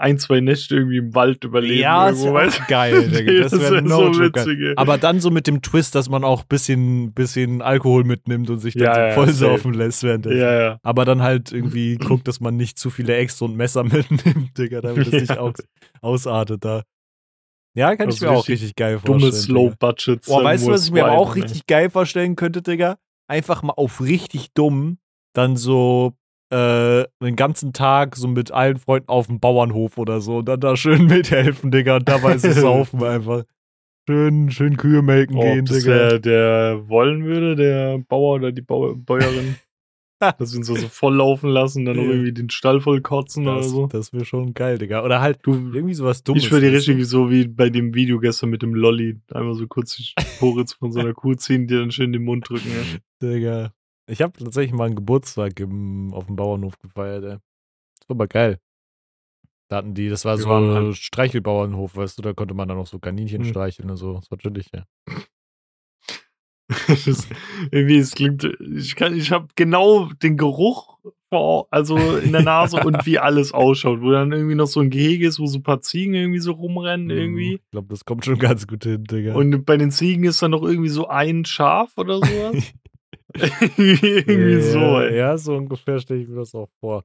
ein, zwei Nächte irgendwie im Wald überleben. Ja, ist irgendwo, ja geil, Digga. [LAUGHS] Das wäre wär no geil. witzig. Aber dann so mit dem Twist, dass man auch bisschen, bisschen Alkohol mitnimmt und sich dann Ja, so ja, voll safe. saufen lässt währenddessen. ja, ja. Aber dann halt irgendwie [CLEARS THROAT] guckt, dass man nicht zu viele Äxte und Messer [LAUGHS] mitnimmt, Digga, damit es nicht Ja. aus, ausartet da. Ja, kann ich Also mir auch richtig richtig geil vorstellen. Dummes Digga. Low Budget. Boah, weißt du, was ich mir aber auch richtig geil vorstellen könnte, Digga? Einfach mal auf richtig dumm dann so äh, einen ganzen Tag so mit allen Freunden auf dem Bauernhof oder so und dann da schön [LAUGHS] mithelfen, Digga, und dabei so [LAUGHS] saufen einfach. Schön, schön Kühe melken Oh, gehen, Digga. der, der wollen würde, der Bauer oder die Bau Bäuerin. [LAUGHS] dass wir uns so voll laufen lassen, dann noch irgendwie den Stall voll kotzen oder Das, so. das wäre schon geil, Digga. Oder halt Du, irgendwie sowas Dummes. ich würde richtig so wie bei dem Video gestern mit dem Lolli einmal so kurz die Poritz von so einer Kuh ziehen, die dann schön in den Mund drücken. Ja. Digga. Ich habe tatsächlich mal einen Geburtstag im, auf dem Bauernhof gefeiert, ey. Das war aber geil. Da hatten die, das war Wir so ein Streichelbauernhof, weißt du, da konnte man dann auch so Kaninchen Hm. streicheln und so. Das war chillig, ja. [LAUGHS] das, irgendwie, es klingt, ich kann, ich habe genau den Geruch vor, also in der Nase und [LAUGHS] wie alles ausschaut, wo dann irgendwie noch so ein Gehege ist, wo so ein paar Ziegen irgendwie so rumrennen irgendwie. Ich glaube, das kommt schon [LAUGHS] ganz gut hin, Digga. Und bei den Ziegen ist dann noch irgendwie so ein Schaf oder sowas. [LAUGHS] irgendwie so. Ja, so ungefähr stelle ich mir das auch vor.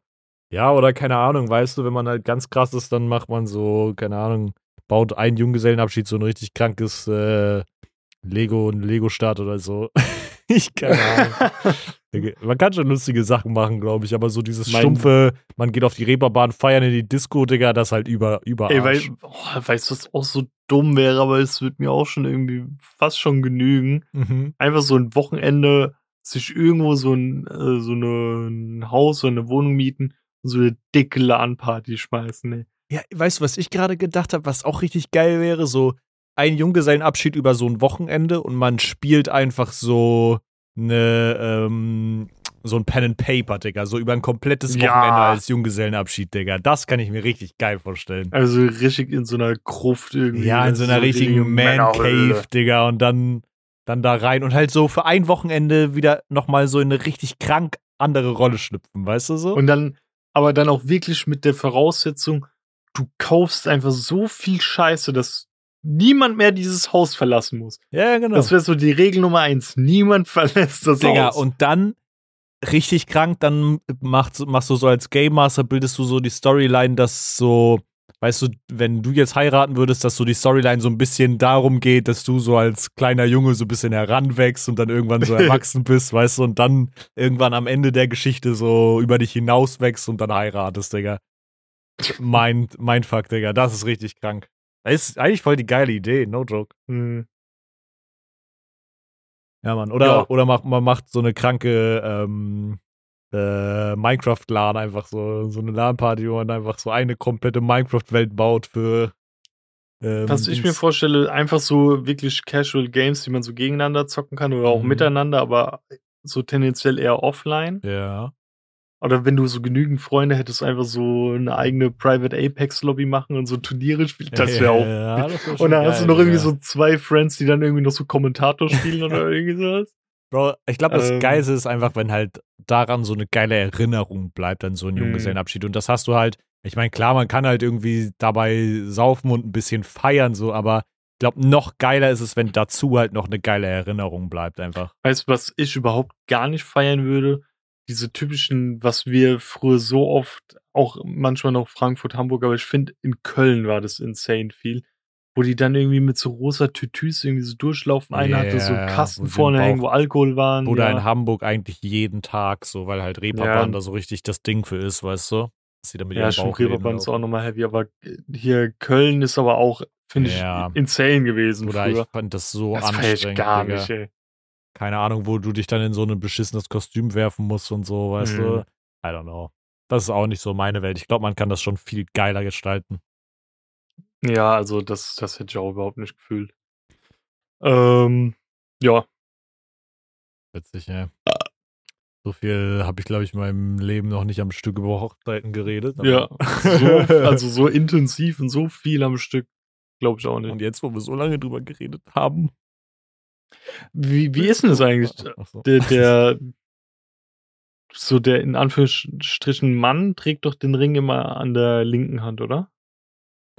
Ja, oder keine Ahnung, weißt du, wenn man halt ganz krass ist, dann macht man so, keine Ahnung, baut einen Junggesellenabschied, so ein richtig krankes äh, Lego, ein Lego-Start oder so. [LAUGHS] ich keine Ahnung. [LAUGHS] Man kann schon lustige Sachen machen, glaube ich, aber so dieses Mein- stumpfe, man geht auf die Reeperbahn, feiern in die Disco, Digga, das halt über, über Ey, weil, oh, weißt du, was auch so dumm wäre, aber es wird mir auch schon irgendwie fast schon genügen. Mhm. Einfach so ein Wochenende sich irgendwo so ein, äh, so eine, ein Haus oder eine Wohnung mieten und so eine dicke LAN-Party schmeißen, ey. Ja, weißt du, was ich gerade gedacht habe, was auch richtig geil wäre? So ein Junggesellenabschied über so ein Wochenende und man spielt einfach so eine, ähm, so ein Pen and Paper, Digga. So über ein komplettes Ja. Wochenende als Junggesellenabschied, Digga. Das kann ich mir richtig geil vorstellen. Also richtig in so einer Gruft irgendwie. Ja, in so einer richtige richtigen Man Männerhöhle. Cave, Digga. Und dann, dann da rein und halt so für ein Wochenende wieder nochmal so in eine richtig krank andere Rolle schlüpfen, weißt du so? Und dann, aber dann auch wirklich mit der Voraussetzung, du kaufst einfach so viel Scheiße, dass niemand mehr dieses Haus verlassen muss. ja, genau. Das wäre so die Regel Nummer eins. Niemand [LAUGHS] verlässt das Digga, Haus. und dann richtig krank, dann machst, machst du so als Game Master, bildest du so die Storyline, dass so, weißt du, wenn du jetzt heiraten würdest, dass so die Storyline so ein bisschen darum geht, dass du so als kleiner Junge so ein bisschen heranwächst und dann irgendwann so [LAUGHS] erwachsen bist, weißt du, und dann irgendwann am Ende der Geschichte so über dich hinauswächst und dann heiratest, Digga. Mein, mein Fuck, Digga, das ist richtig krank. Das ist eigentlich voll die geile Idee, no joke. Hm. Ja, Mann. Oder, Ja. oder macht, man macht so eine kranke ähm, äh, Minecraft-LAN, einfach so, so eine LAN-Party, wo man einfach so eine komplette Minecraft-Welt baut für. Ähm, Was ich mir vorstelle, einfach so wirklich Casual Games, die man so gegeneinander zocken kann oder auch Mhm. miteinander, aber so tendenziell eher offline. Ja. Oder wenn du so genügend Freunde hättest, einfach so eine eigene Private Apex Lobby machen und so Turniere spielen, [LAUGHS] das wäre auch. Ja, das wär und dann schon hast du geil, noch irgendwie Digga. so zwei Friends, die dann irgendwie noch so Kommentator spielen oder [LAUGHS] irgendwie sowas. Bro, ich glaube, das Ähm. Geilste ist einfach, wenn halt daran so eine geile Erinnerung bleibt an so einen Mhm. Junggesellenabschied. Und das hast du halt, ich meine, klar, man kann halt irgendwie dabei saufen und ein bisschen feiern, so, aber ich glaube, noch geiler ist es, wenn dazu halt noch eine geile Erinnerung bleibt, einfach. Weißt du, was ich überhaupt gar nicht feiern würde? Diese typischen, was wir früher so oft, auch manchmal noch Frankfurt, Hamburg, aber ich finde, in Köln war das insane viel. Wo die dann irgendwie mit so rosa Tütüs irgendwie so durchlaufen. Einer hatte so Ja, Kasten vorne hängen, wo Alkohol waren. Oder ja. in Hamburg eigentlich jeden Tag so, weil halt Reeperbahn da so richtig das Ding für ist, weißt du? Dass sie da mit Ja, Bauchläden Reeperbahn ist auch nochmal heavy, aber äh, hier Köln ist aber auch, finde ich, Ja. insane gewesen Oder früher. ich fand das so das ich anstrengend, gar Digga. nicht, ey. Keine Ahnung, wo du dich dann in so ein beschissenes Kostüm werfen musst und so, weißt Mhm. du? I don't know. Das ist auch nicht so meine Welt. Ich glaube, man kann das schon viel geiler gestalten. Ja, also das, das hätte ich auch überhaupt nicht gefühlt. Ähm, ja, Witzig, ja. So viel habe ich, glaube ich, in meinem Leben noch nicht am Stück über Hochzeiten geredet. ja. So, [LAUGHS] also so intensiv und so viel am Stück, glaube ich auch nicht. und jetzt, wo wir so lange drüber geredet haben. Wie, wie ist denn das eigentlich? So. Der, der, [LAUGHS] so der in Anführungsstrichen Mann trägt doch den Ring immer an der linken Hand, oder?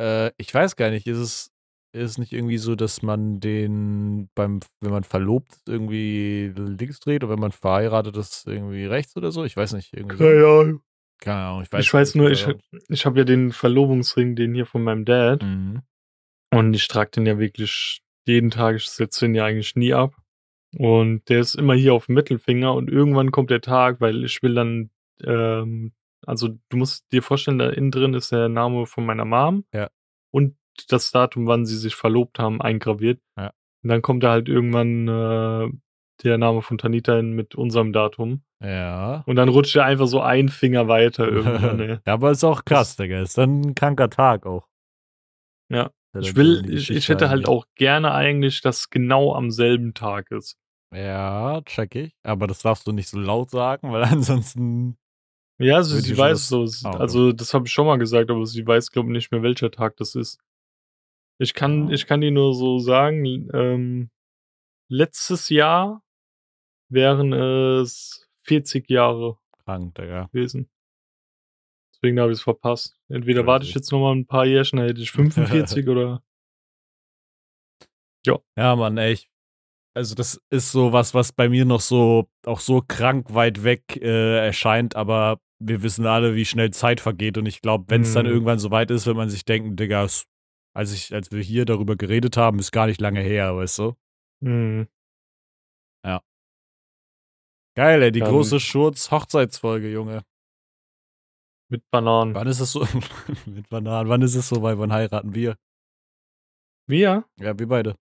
Äh, ich weiß gar nicht, ist es, ist es nicht irgendwie so, dass man den beim, wenn man verlobt ist, irgendwie links dreht oder wenn man verheiratet ist, irgendwie rechts oder so? Ich weiß nicht. Irgendwie so. ja. Keine Ahnung, ich weiß Ich weiß nur, ich, keine ich habe ja den Verlobungsring, den hier von meinem Dad. Ahnung. Mhm. Und ich trage den ja wirklich jeden Tag. Ich setze den ja eigentlich nie ab. Und der ist immer hier auf dem Mittelfinger. Und irgendwann kommt der Tag, weil ich will dann, ähm, also du musst dir vorstellen, da innen drin ist der Name von meiner Mom. Ja. Und das Datum, wann sie sich verlobt haben, eingraviert. Ja. Und dann kommt da halt irgendwann äh, der Name von Tanita hin mit unserem Datum. Ja. Und dann rutscht er einfach so ein Finger weiter irgendwann. [LAUGHS] ja, aber ist auch krass, Digga. Ist dann ein kranker Tag auch. Ja. Ich will, ich, ich hätte halt auch gerne eigentlich, dass genau am selben Tag ist. Ja, check ich. Aber das darfst du nicht so laut sagen, weil [LAUGHS] ansonsten. Ja, also sie weiß das- so. Ah, okay. Also das habe ich schon mal gesagt, aber sie weiß, glaube ich, nicht mehr, welcher Tag das ist. Ich kann, Ah. ich kann dir nur so sagen, ähm, letztes Jahr wären es 40 Jahre Krank, Digga. gewesen. Deswegen habe ich es verpasst. Entweder Crazy. warte ich jetzt noch mal ein paar Jährchen, dann hätte ich [LAUGHS] 45 oder. Ja, Mann, ey. Ich, also, das ist so was, was bei mir noch so, auch so krank weit weg äh, erscheint, aber wir wissen alle, wie schnell Zeit vergeht. Und ich glaube, wenn es dann Mhm. irgendwann so weit ist, wird man sich denken, Digga, als, ich, als wir hier darüber geredet haben, ist gar nicht lange her, weißt du? Hm, Geil, ey, die Dann- große Schurz-Hochzeitsfolge, Junge. mit Bananen. Wann ist es so? [LAUGHS] Mit Bananen. Wann ist es so, weil wann heiraten wir? Wir? Ja, wir beide.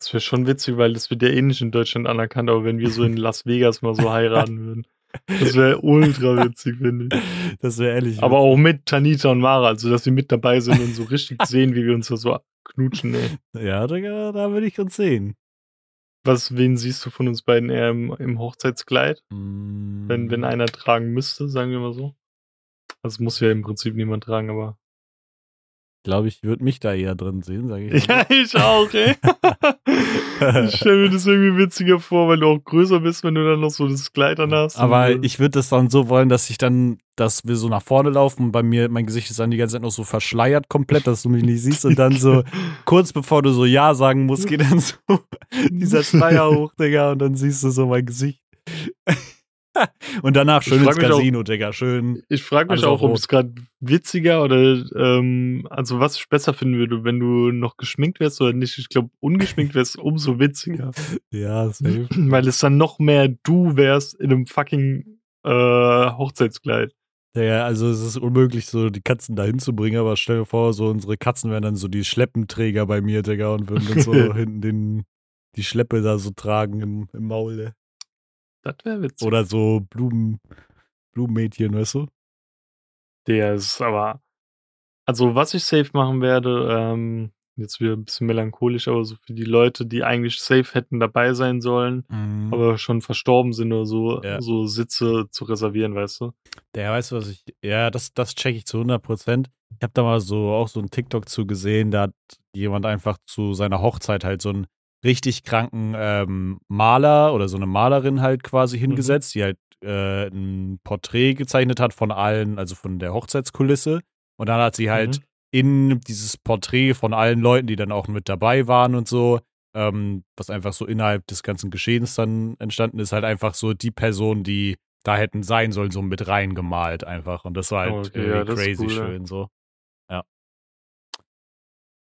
Das wäre schon witzig, weil das wird ja eh nicht in Deutschland anerkannt, aber wenn wir so in Las Vegas mal so [LAUGHS] heiraten würden. Das wäre ultra witzig, finde ich. [LAUGHS] Das wäre ehrlich. Aber auch mit Tanita und Mara, also dass sie mit dabei sind und so richtig [LAUGHS] sehen, wie wir uns da so knutschen. Ey. Ja, Digga, da würde ich uns sehen. Was, wen siehst du von uns beiden eher im, im Hochzeitskleid? Mm, Wenn, wenn einer tragen müsste, sagen wir mal so. Also muss ja im Prinzip niemand tragen, aber. Glaube ich, würde mich da eher drin sehen, sage ich. [LAUGHS] Ja, ich auch, ey. [LAUGHS] ich stelle mir das irgendwie witziger vor, weil du auch größer bist, wenn du dann noch so das Kleid an hast. Aber ich würde das dann so wollen, dass ich dann, dass wir so nach vorne laufen und bei mir, mein Gesicht ist dann die ganze Zeit noch so verschleiert komplett, dass du mich nicht siehst und dann so [LAUGHS] kurz bevor du so Ja sagen musst, geht dann so dieser Schleier hoch, Digga, und dann siehst du so mein Gesicht. [LAUGHS] und danach schön ins mich auch- Casino, Digga, schön. Ich frage mich auch, ob es gerade witziger oder ähm, also was ich besser finden würde, wenn du noch geschminkt wärst oder nicht. Ich glaube, ungeschminkt wärst [LAUGHS] umso witziger. Ja, safe. [CLEARS THROAT] Weil es dann noch mehr du wärst in einem fucking äh, Hochzeitskleid. Ja, also es ist unmöglich, so die Katzen dahin zu bringen, aber stell dir vor, so unsere Katzen wären dann so die Schleppenträger bei mir, Digga, und würden dann so [LAUGHS] hinten den, die Schleppe da so tragen im, im Maul. Das wäre witzig. Oder so Blumen, Blumenmädchen, weißt du? Der ist aber. Also, was ich safe machen werde, ähm, jetzt wieder ein bisschen melancholisch, aber so für die Leute, die eigentlich safe hätten dabei sein sollen, Mhm. aber schon verstorben sind oder so, Ja. so Sitze zu reservieren, weißt du? Der weißt du, was ich. Ja, das, das check ich zu 100 Prozent. Ich habe da mal so auch so ein TikTok zu gesehen, da hat jemand einfach zu seiner Hochzeit halt so einen richtig kranken ähm, Maler oder so eine Malerin halt quasi hingesetzt, die halt äh, ein Porträt gezeichnet hat von allen, also von der Hochzeitskulisse. Und dann hat sie halt Mhm. in dieses Porträt von allen Leuten, die dann auch mit dabei waren und so, ähm, was einfach so innerhalb des ganzen Geschehens dann entstanden ist, halt einfach so die Person, die da hätten sein sollen, so mit reingemalt einfach. Und das war halt okay, ja, crazy cool, ja. schön so. Ja.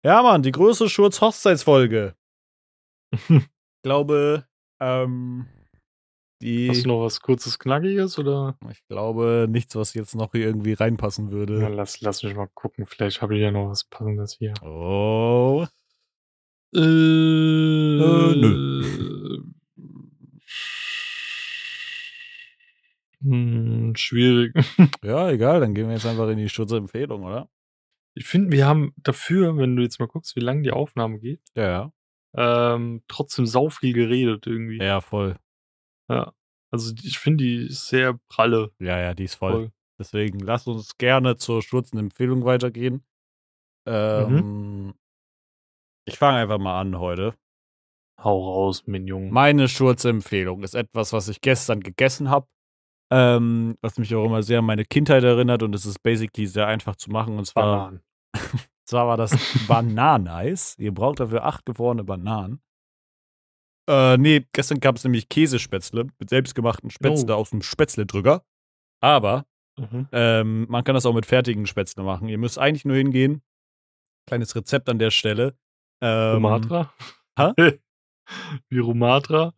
Ja, Mann, die größte Schurz-Hochzeitsfolge. [LAUGHS] Ich glaube, ähm, die, Hast du noch was kurzes, knackiges oder? ich glaube, nichts, was jetzt noch hier irgendwie reinpassen Ja, würde. lass, lass mich mal gucken. Vielleicht habe ich ja noch was Passendes hier. Oh. Äh, nö. Hm, schwierig. [LAUGHS] Ja, egal, dann gehen wir jetzt einfach in die Schutzempfehlung, oder? Ich finde, wir haben dafür, wenn du jetzt mal guckst, wie lange die Aufnahme geht, Ja, ja. Ähm, trotzdem sau viel geredet irgendwie. Ja, voll. Ja. Also ich finde, die sehr pralle. Ja, ja, die ist voll. Voll. Deswegen lass uns gerne zur Schurzenempfehlung weitergehen. Ähm, Ich fange einfach mal an heute. Hau raus, mein Junge. Meine Schurzempfehlung ist etwas, was ich gestern gegessen habe, ähm, was mich auch immer sehr an meine Kindheit erinnert und es ist basically sehr einfach zu machen. Und zwar, Bananen. [LAUGHS] zwar war das Bananeis. Ihr braucht dafür acht gefrorene Bananen. Äh, nee, gestern gab es nämlich Käsespätzle mit selbstgemachten Spätzle Oh. aus dem Spätzledrücker. Aber Mhm. ähm, man kann das auch mit fertigen Spätzle machen. Ihr müsst eigentlich nur hingehen. Kleines Rezept an der Stelle. Ähm, Rumatra? hä? [LAUGHS] Wie Rumatra?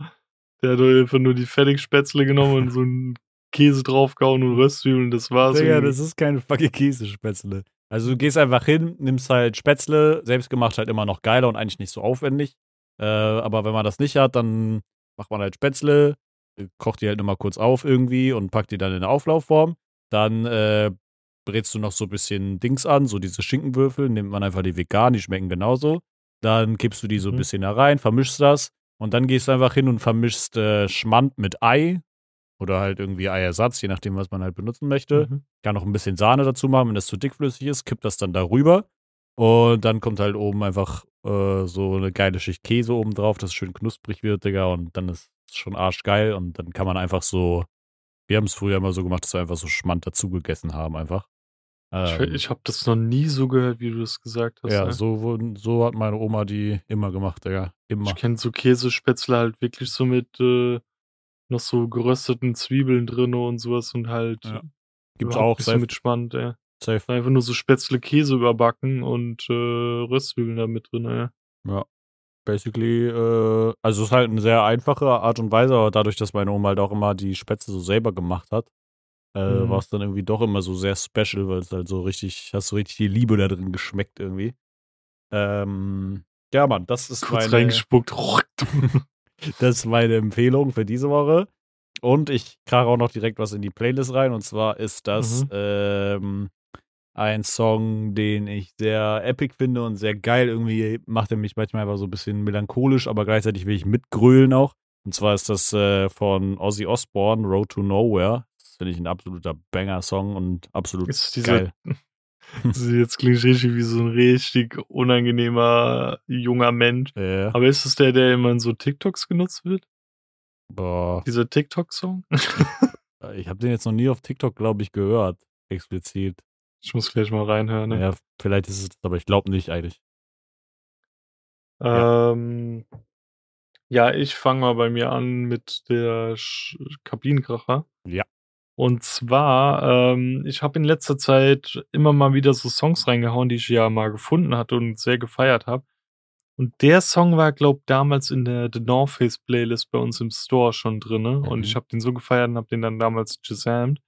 Der hat einfach nur die Fertigspätzle genommen und so [LAUGHS] einen Käse draufgehauen und Röstzwiebeln, das war's. Digga, das ist keine fucking Käsespätzle. Also du gehst einfach hin, nimmst halt Spätzle, selbstgemacht halt immer noch geiler und eigentlich nicht so aufwendig. Äh, aber wenn man das nicht hat, dann macht man halt Spätzle, äh, kocht die halt nochmal kurz auf irgendwie und packt die dann in eine Auflaufform. Dann äh, brätst du noch so ein bisschen Dings an, so diese Schinkenwürfel, nimmt man einfach die vegan, die schmecken genauso. Dann kippst du die so ein Mhm. bisschen da rein, vermischst das und dann gehst du einfach hin und vermischst äh, Schmand mit Ei oder halt irgendwie Eiersatz, je nachdem, was man halt benutzen möchte Mhm. kann noch ein bisschen Sahne dazu machen, wenn das zu dickflüssig ist, kippt das dann darüber. Und dann kommt halt oben einfach äh, so eine geile Schicht Käse oben drauf, dass es schön knusprig wird, Digga. Und dann ist es schon arschgeil. Und dann kann man einfach so, wir haben es früher immer so gemacht, dass wir einfach so Schmand dazu gegessen haben, einfach. Ich, Ähm, ich habe das noch nie so gehört, wie du das gesagt hast. ja, ey. so, so hat meine Oma die immer gemacht, Digga. Immer. Ich kenne so Käsespätzle halt wirklich so mit äh, noch so gerösteten Zwiebeln drin und sowas und halt Ja. Gibt's auch, so safe. mit Spannend, ey. safe. Einfach nur so Spätzle Käse überbacken und äh, Röstzwiebeln da mit drin, ey. Ja. Basically, äh, also es ist halt eine sehr einfache Art und Weise, aber dadurch, dass meine Oma halt auch immer die Spätzle so selber gemacht hat, äh, Mhm. war es dann irgendwie doch immer so sehr special, weil es halt so richtig, hast so richtig die Liebe da drin geschmeckt irgendwie. Ähm, ja, Mann, das ist Kurz meine, reingespuckt. [LAUGHS] das ist meine Empfehlung für diese Woche. Und ich krach auch noch direkt was in die Playlist rein. Und zwar ist das Mhm. ähm, ein Song, den ich sehr epic finde und sehr geil. Irgendwie macht er mich manchmal einfach so ein bisschen melancholisch, aber gleichzeitig will ich mitgrölen auch. Und zwar ist das äh, von Ozzy Osbourne, Road to Nowhere. Das finde ich ein absoluter Banger-Song und absolut Ist dieser, geil. Das jetzt klingt richtig wie so ein richtig unangenehmer junger Mensch. Äh, Aber ist es der, der immer in so TikToks genutzt wird? boah, Dieser TikTok-Song? [LAUGHS] ich habe den jetzt noch nie auf TikTok, glaube ich, gehört. Explizit. Ich muss gleich mal reinhören. Ne? Ja, vielleicht ist es, aber ich glaube nicht eigentlich. Ähm, ja, ich fange mal bei mir an mit der Sch Kabinenkracher. Ja. Und zwar, ähm, ich habe in letzter Zeit immer mal wieder so Songs reingehauen, die ich ja mal gefunden hatte und sehr gefeiert habe. Und der Song war, glaub, damals in der The North Face Playlist bei uns im Store schon drinne. Und Mhm. ich habe den so gefeiert und habe den dann damals gesamt.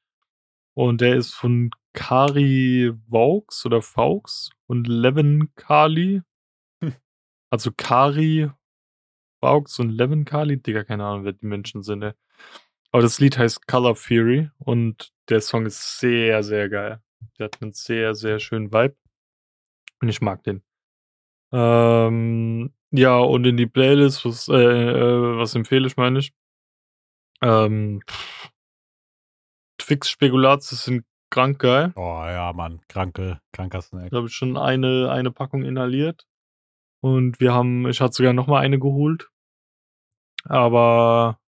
Und der ist von Kari Vaux oder Vaux und Levin Kali. Hm. Also Kari Vaux und Levin Kali. Digga, keine Ahnung, wer die Menschen sind. Ey. Aber das Lied heißt Color Fury und der Song ist sehr, sehr geil. Der hat einen sehr, sehr schönen Vibe. Und ich mag den. Ähm, ja, und in die Playlist, was, äh, äh, was empfehle ich, meine ich? Ähm, Twix Spekulatius sind krank geil. Oh ja, Mann, kranke, kranker Snack. Da habe ich schon eine, eine Packung inhaliert. Und wir haben, ich hatte sogar noch mal eine geholt. Aber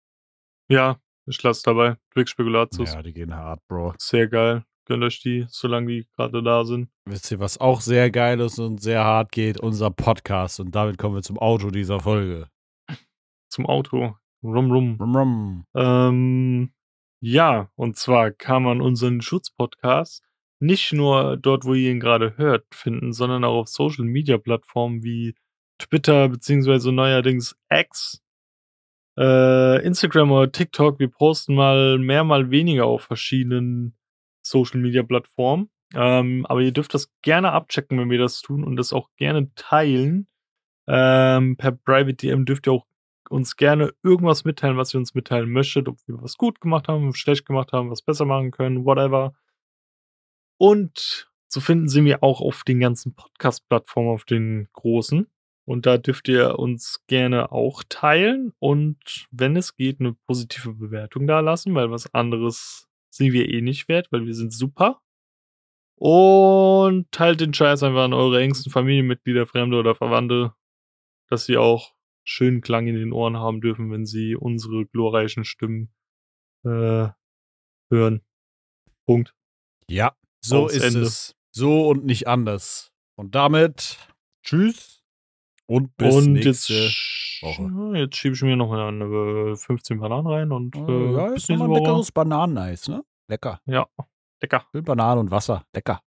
ja, ich lasse dabei. Twix Spekulatius. Ja, die gehen hart, Bro. Sehr geil. Gönnt euch die, solange die gerade da sind. Wisst ihr, was auch sehr geil ist und sehr hart geht? Unser Podcast. Und damit kommen wir zum Auto dieser Folge. Zum Auto. Rum, rum. Rum, rum. Ähm, ja, und zwar kann man unseren Schutzpodcast nicht nur dort, wo ihr ihn gerade hört, finden, sondern auch auf Social Media Plattformen wie Twitter beziehungsweise neuerdings X, äh, Instagram oder TikTok. Wir posten mal mehr, mal weniger auf verschiedenen Social Media Plattformen. Ähm, aber ihr dürft das gerne abchecken, wenn wir das tun und das auch gerne teilen. Ähm, per Private DM dürft ihr auch uns gerne irgendwas mitteilen, was ihr uns mitteilen möchtet, ob wir was gut gemacht haben, schlecht gemacht haben, was besser machen können, whatever. Und so finden Sie wir auch auf den ganzen Podcast-Plattformen, auf den großen. Und da dürft ihr uns gerne auch teilen und wenn es geht, eine positive Bewertung da lassen, weil was anderes sind wir eh nicht wert, weil wir sind super. Und teilt den Scheiß einfach an eure engsten Familienmitglieder, Fremde oder Verwandte, dass sie auch schönen Klang in den Ohren haben dürfen, wenn sie unsere glorreichen Stimmen äh, hören. Punkt. Ja, so Aus ist Ende. es. So und nicht anders. Und damit tschüss und bis und jetzt, nächste sch- Woche. jetzt schiebe ich mir noch eine äh, 15 Bananen rein und Oh, äh, ja, bis ist nächste nochmal ein Woche. leckeres Bananeneis, ne? Lecker. Ja, lecker. Schön Banane und Wasser. Lecker.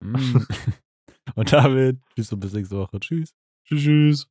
Mm. [LAUGHS] und damit, tschüss und bis nächste Woche. Tschüss. Tschüss. tschüss.